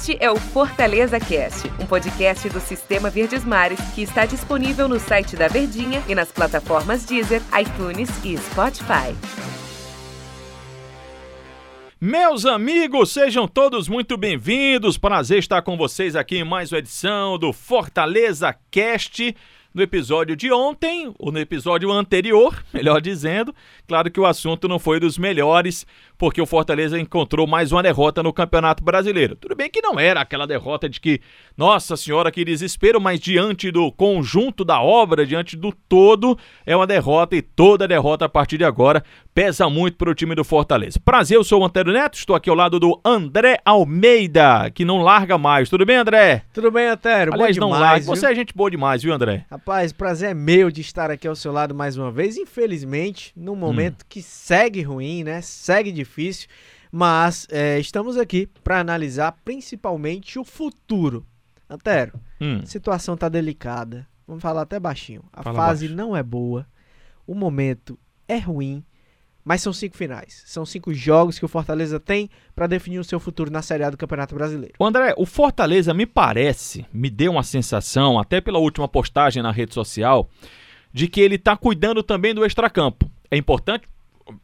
Este é o Fortaleza Cast, um podcast do Sistema Verdes Mares que está disponível no site da Verdinha e nas plataformas Deezer, iTunes e Spotify. Meus amigos, sejam todos muito bem-vindos. Prazer estar com vocês aqui em mais uma edição do Fortaleza Cast no episódio de ontem, ou no episódio anterior, melhor dizendo. Claro que o assunto não foi dos melhores, porque o Fortaleza encontrou mais uma derrota no Campeonato Brasileiro. Tudo bem que não era aquela derrota de que, nossa senhora, que desespero, mas diante do conjunto da obra, diante do todo, é uma derrota e toda derrota a partir de agora pesa muito para o time do Fortaleza. Prazer, eu sou o Antero Neto, estou aqui ao lado do André Almeida, que não larga mais. Tudo bem, André? Tudo bem, Antero? Aliás, Bom não demais, larga. viu? Você é gente boa demais, viu, André? Rapaz, prazer é meu de estar aqui ao seu lado mais uma vez. Infelizmente, num momento que segue ruim, né? Segue difícil, mas é, estamos aqui para analisar principalmente o futuro. Antero, Hum. a situação tá delicada. Vamos falar até baixinho. A Fala fase baixo. não é boa, o momento é ruim, mas são cinco finais. São cinco jogos que o Fortaleza tem para definir o seu futuro na Série A do Campeonato Brasileiro. O André, o Fortaleza me parece, me deu uma sensação, até pela última postagem na rede social, de que ele tá cuidando também do extracampo. É importante,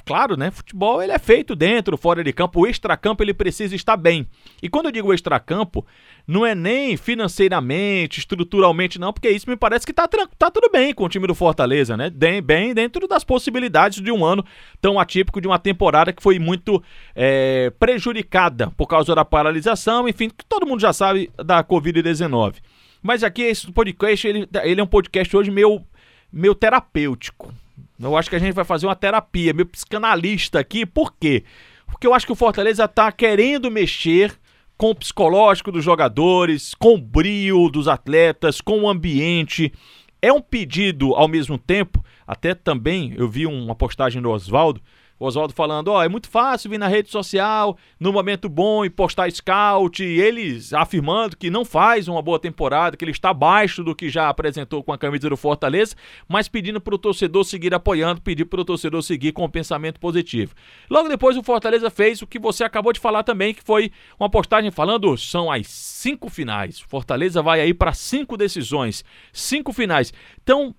claro, né? Futebol ele é feito dentro, fora de campo. O extracampo ele precisa estar bem. E quando eu digo extracampo, não é nem financeiramente, estruturalmente, não, porque isso me parece que tá, tá tudo bem com o time do Fortaleza, né? Bem, bem dentro das possibilidades de um ano tão atípico de uma temporada que foi muito é, prejudicada por causa da paralisação, enfim, que todo mundo já sabe da Covid-19. Mas aqui esse podcast, ele, ele é um podcast hoje meio, meio terapêutico. Eu acho que a gente vai fazer uma terapia, meio psicanalista aqui, por quê? Porque eu acho que o Fortaleza tá querendo mexer com o psicológico dos jogadores, com o brio dos atletas, com o ambiente. É um pedido ao mesmo tempo, até também eu vi uma postagem do Oswaldo, o Oswaldo falando, ó, é muito fácil vir na rede social, no momento bom e postar scout, e eles afirmando que não faz uma boa temporada, que ele está abaixo do que já apresentou com a camisa do Fortaleza, mas pedindo para o torcedor seguir apoiando, pedir para o torcedor seguir com um pensamento positivo. Logo depois o Fortaleza fez o que você acabou de falar também, que foi uma postagem falando, são as cinco finais. Fortaleza vai aí para cinco decisões, cinco finais. Então,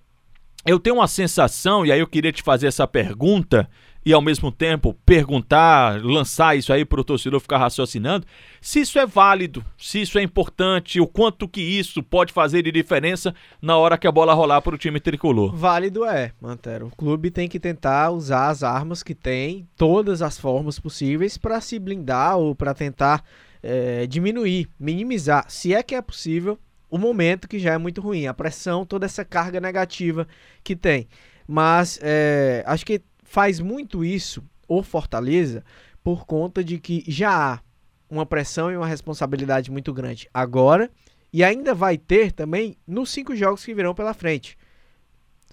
eu tenho uma sensação, e aí eu queria te fazer essa pergunta, e ao mesmo tempo perguntar, lançar isso aí para o torcedor ficar raciocinando, se isso é válido, se isso é importante, o quanto que isso pode fazer de diferença na hora que a bola rolar para o time tricolor. Válido é, Mantero. O clube tem que tentar usar as armas que tem, todas as formas possíveis, para se blindar ou para tentar eh, diminuir, minimizar, se é que é possível, o momento que já é muito ruim, a pressão, toda essa carga negativa que tem. Mas eh, acho que faz muito isso o Fortaleza por conta de que já há uma pressão e uma responsabilidade muito grande agora e ainda vai ter também nos cinco jogos que virão pela frente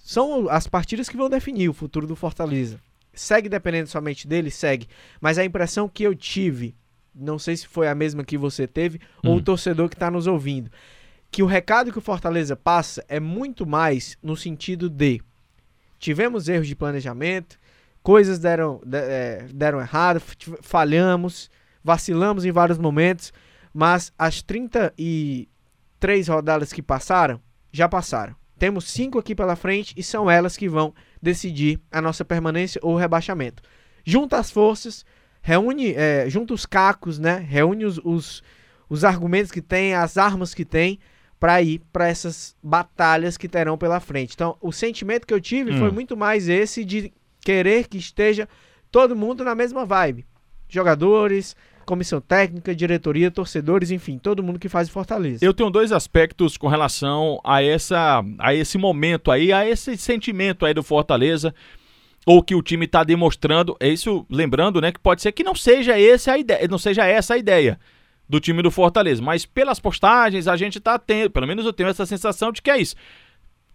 são as partidas que vão definir o futuro do Fortaleza. Segue dependendo somente dele? Segue. Mas a impressão que eu tive, não sei se foi a mesma que você teve, ou Hum. o torcedor que está nos ouvindo, que o recado que o Fortaleza passa é muito mais no sentido de tivemos erros de planejamento, coisas deram, de- eh, deram errado, falhamos, vacilamos em vários momentos, mas as 33 rodadas que passaram, já passaram. Temos cinco aqui pela frente e são elas que vão decidir a nossa permanência ou rebaixamento. Junta as forças, reúne, é, junta os cacos, né? Reúne os, os, os argumentos que tem, as armas que tem para ir para essas batalhas que terão pela frente. Então, o sentimento que eu tive Hum. foi muito mais esse de querer que esteja todo mundo na mesma vibe. Jogadores, comissão técnica, diretoria, torcedores, enfim, todo mundo que faz o Fortaleza. Eu tenho dois aspectos com relação a, essa, a esse momento aí, a esse sentimento aí do Fortaleza, ou que o time está demonstrando. É isso, lembrando, né, que pode ser que não seja esse a ideia, não seja essa a ideia do time do Fortaleza, mas pelas postagens a gente tá tendo, pelo menos eu tenho essa sensação de que é isso.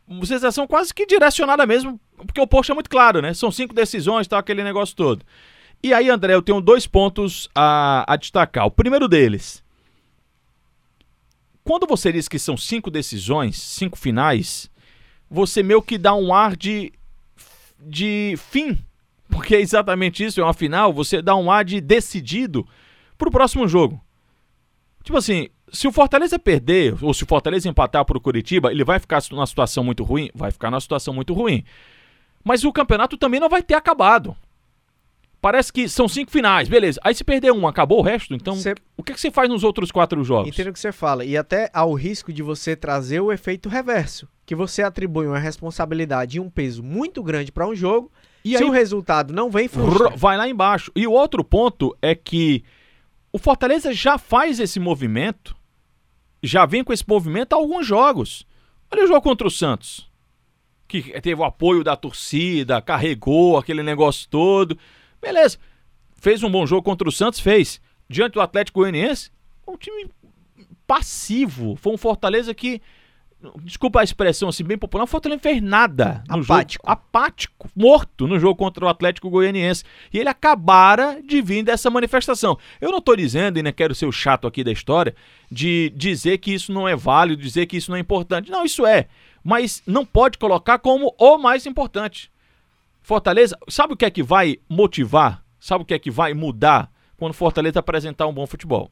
Uma sensação quase que direcionada mesmo, porque o post é muito claro, né? São cinco decisões, tal, aquele negócio todo. E aí, André, eu tenho dois pontos a, a destacar. O primeiro deles, quando você diz que são cinco decisões, cinco finais, você meio que dá um ar de, de fim. Porque é exatamente isso, é uma final, você dá um ar de decidido pro próximo jogo. Tipo assim, se o Fortaleza perder, ou se o Fortaleza empatar pro Curitiba, ele vai ficar numa situação muito ruim? Vai ficar numa situação muito ruim. Mas o campeonato também não vai ter acabado. Parece que são cinco finais, beleza. Aí se perder um, acabou o resto? Então, Cê- o que, que você faz nos outros quatro jogos? Entendo o que você fala. E até ao risco de você trazer o efeito reverso. Que você atribui uma responsabilidade e um peso muito grande para um jogo. E se aí o resultado não vem, frustra. Vai lá embaixo. E o outro ponto é que o Fortaleza já faz esse movimento, já vem com esse movimento há alguns jogos. Olha o jogo contra o Santos, que teve o apoio da torcida, carregou aquele negócio todo. Beleza. Fez um bom jogo contra o Santos, fez. Diante do Atlético Goianiense, um time passivo. Foi um Fortaleza que desculpa a expressão assim bem popular, o Fortaleza não fez nada Apático. jogo, apático, morto no jogo contra o Atlético Goianiense. E ele acabara de vir dessa manifestação. Eu não estou dizendo, e nem quero ser o chato aqui da história, de dizer que isso não é válido, dizer que isso não é importante. Não, isso é. Mas não pode colocar como o mais importante. Fortaleza, sabe o que é que vai motivar? Sabe o que é que vai mudar quando o Fortaleza apresentar um bom futebol?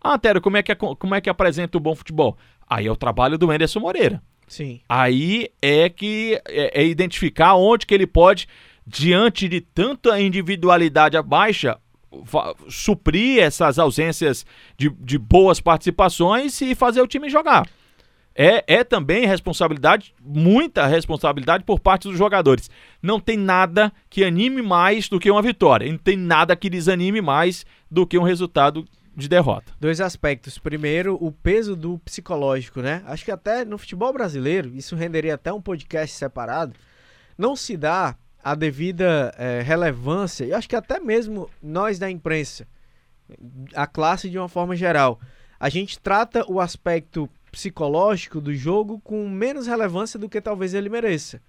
Ah, Tero, como é que, como é que apresenta o bom futebol? Aí é o trabalho do Anderson Moreira. Sim. Aí é que é, é identificar onde que ele pode, diante de tanta individualidade baixa, suprir essas ausências de, de boas participações e fazer o time jogar. É, é também responsabilidade, muita responsabilidade por parte dos jogadores. Não tem nada que anime mais do que uma vitória. Não tem nada que desanime mais do que um resultado de derrota. Dois aspectos. Primeiro, o peso do psicológico, né? Acho que até no futebol brasileiro, isso renderia até um podcast separado, não se dá a devida eh, relevância, e acho que até mesmo nós da imprensa, a classe de uma forma geral, a gente trata o aspecto psicológico do jogo com menos relevância do que talvez ele mereça.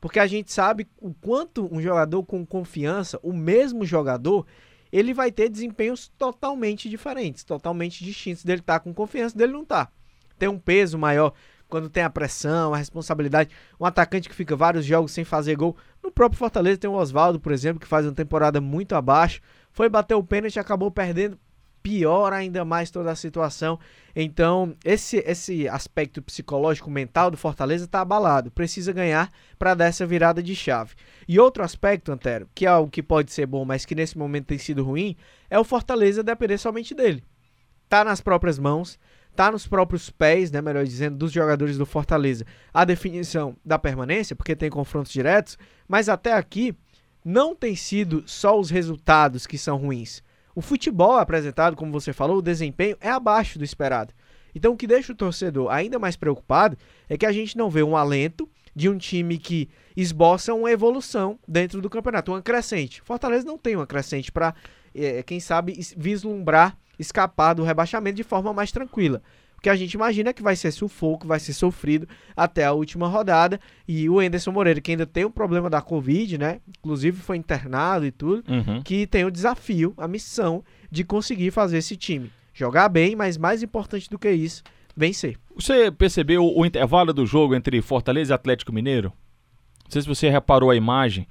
Porque a gente sabe o quanto um jogador com confiança, o mesmo jogador, ele vai ter desempenhos totalmente diferentes, totalmente distintos dele estar com confiança, dele não estar. Tem um peso maior quando tem a pressão, a responsabilidade. Um atacante que fica vários jogos sem fazer gol. No próprio Fortaleza tem o Oswaldo, por exemplo, que faz uma temporada muito abaixo. Foi bater o pênalti e acabou perdendo. Pior ainda mais toda a situação. Então, esse, esse aspecto psicológico mental do Fortaleza está abalado. Precisa ganhar para dar essa virada de chave. E outro aspecto, Antero, que é algo que pode ser bom, mas que nesse momento tem sido ruim, é o Fortaleza depender somente dele. Tá nas próprias mãos, tá nos próprios pés, né, melhor dizendo, dos jogadores do Fortaleza. A definição da permanência, porque tem confrontos diretos, mas até aqui não tem sido só os resultados que são ruins. O futebol apresentado, como você falou, o desempenho é abaixo do esperado. Então, o que deixa o torcedor ainda mais preocupado é que a gente não vê um alento de um time que esboça uma evolução dentro do campeonato, uma crescente. Fortaleza não tem uma crescente para, é, quem sabe, vislumbrar, escapar do rebaixamento de forma mais tranquila. O que a gente imagina que vai ser sufoco, vai ser sofrido até a última rodada. E o Enderson Moreira, que ainda tem o problema da Covid, né? Inclusive foi internado e tudo Uhum. que tem o desafio, a missão de conseguir fazer esse time jogar bem, mas mais importante do que isso, vencer. Você percebeu o intervalo do jogo entre Fortaleza e Atlético Mineiro? Não sei se você reparou a imagem.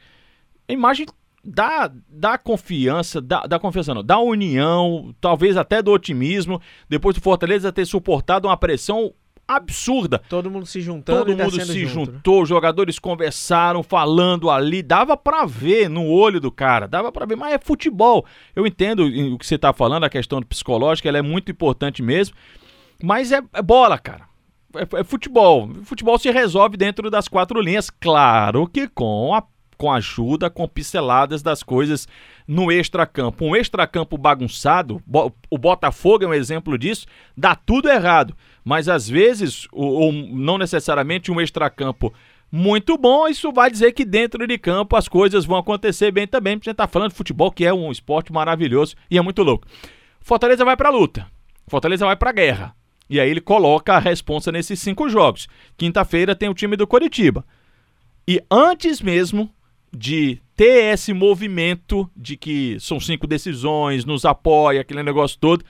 A imagem dá, dá confiança, dá, dá confiança não, dá união, talvez até do otimismo, depois do Fortaleza ter suportado uma pressão absurda. Todo mundo se juntando Todo e mundo se junto, né? juntou, os jogadores conversaram, falando ali, dava pra ver no olho do cara, dava pra ver, mas é futebol. Eu entendo o que você tá falando, a questão psicológica, ela é muito importante mesmo, mas é, é bola, cara. É, é futebol. Futebol se resolve dentro das quatro linhas, claro que com a com ajuda, com pinceladas das coisas no extracampo. Um extracampo bagunçado, o Botafogo é um exemplo disso, dá tudo errado. Mas às vezes, ou, ou não necessariamente um extracampo muito bom, isso vai dizer que dentro de campo as coisas vão acontecer bem também, porque a gente tá falando de futebol, que é um esporte maravilhoso e é muito louco. Fortaleza vai pra luta. Fortaleza vai pra guerra. E aí ele coloca a responsa nesses cinco jogos. Quinta-feira tem o time do Coritiba. E antes mesmo de ter esse movimento de que são cinco decisões, nos apoia, aquele negócio todo,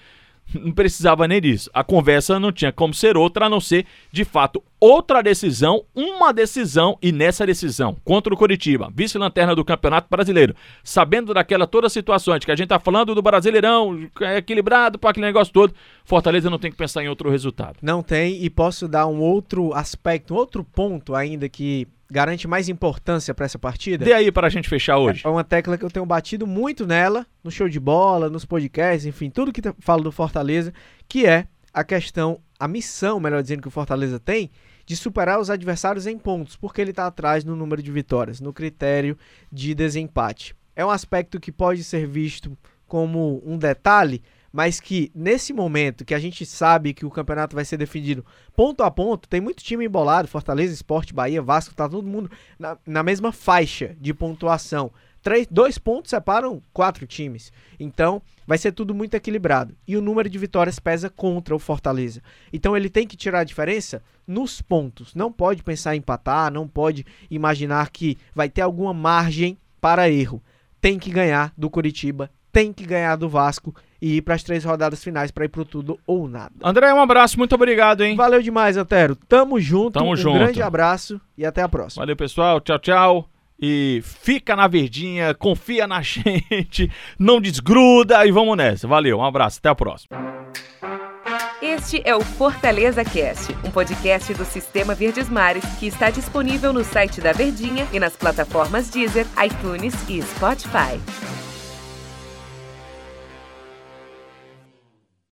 não precisava nem disso. A conversa não tinha como ser outra a não ser, de fato, outra decisão, uma decisão e nessa decisão contra o Curitiba, vice-lanterna do Campeonato Brasileiro, sabendo daquela toda situação de que a gente tá falando do Brasileirão, é equilibrado para aquele negócio todo, Fortaleza não tem que pensar em outro resultado. Não tem e posso dar um outro aspecto, um outro ponto ainda que garante mais importância para essa partida? Dê aí para a gente fechar hoje. É uma tecla que eu tenho batido muito nela, no show de bola, nos podcasts, enfim, tudo que falo do Fortaleza, que é a questão, a missão, melhor dizendo, que o Fortaleza tem de superar os adversários em pontos, porque ele está atrás no número de vitórias, no critério de desempate. É um aspecto que pode ser visto como um detalhe, mas que nesse momento que a gente sabe que o campeonato vai ser definido ponto a ponto, tem muito time embolado, Fortaleza, Esporte, Bahia, Vasco, tá todo mundo na, na mesma faixa de pontuação. Três, dois pontos separam quatro times. Então, vai ser tudo muito equilibrado. E o número de vitórias pesa contra o Fortaleza. Então, ele tem que tirar a diferença nos pontos. Não pode pensar em empatar, não pode imaginar que vai ter alguma margem para erro. Tem que ganhar do Curitiba, tem que ganhar do Vasco e ir para as três rodadas finais para ir pro tudo ou nada. André, um abraço, muito obrigado, hein? Valeu demais, Antero. Tamo junto. Tamo um junto. grande abraço e até a próxima. Valeu, pessoal. Tchau, tchau. E fica na verdinha, confia na gente, não desgruda e vamos nessa. Valeu, um abraço, até a próxima. Este é o Fortaleza Cast, um podcast do Sistema Verdes Mares que está disponível no site da Verdinha e nas plataformas Deezer, iTunes e Spotify.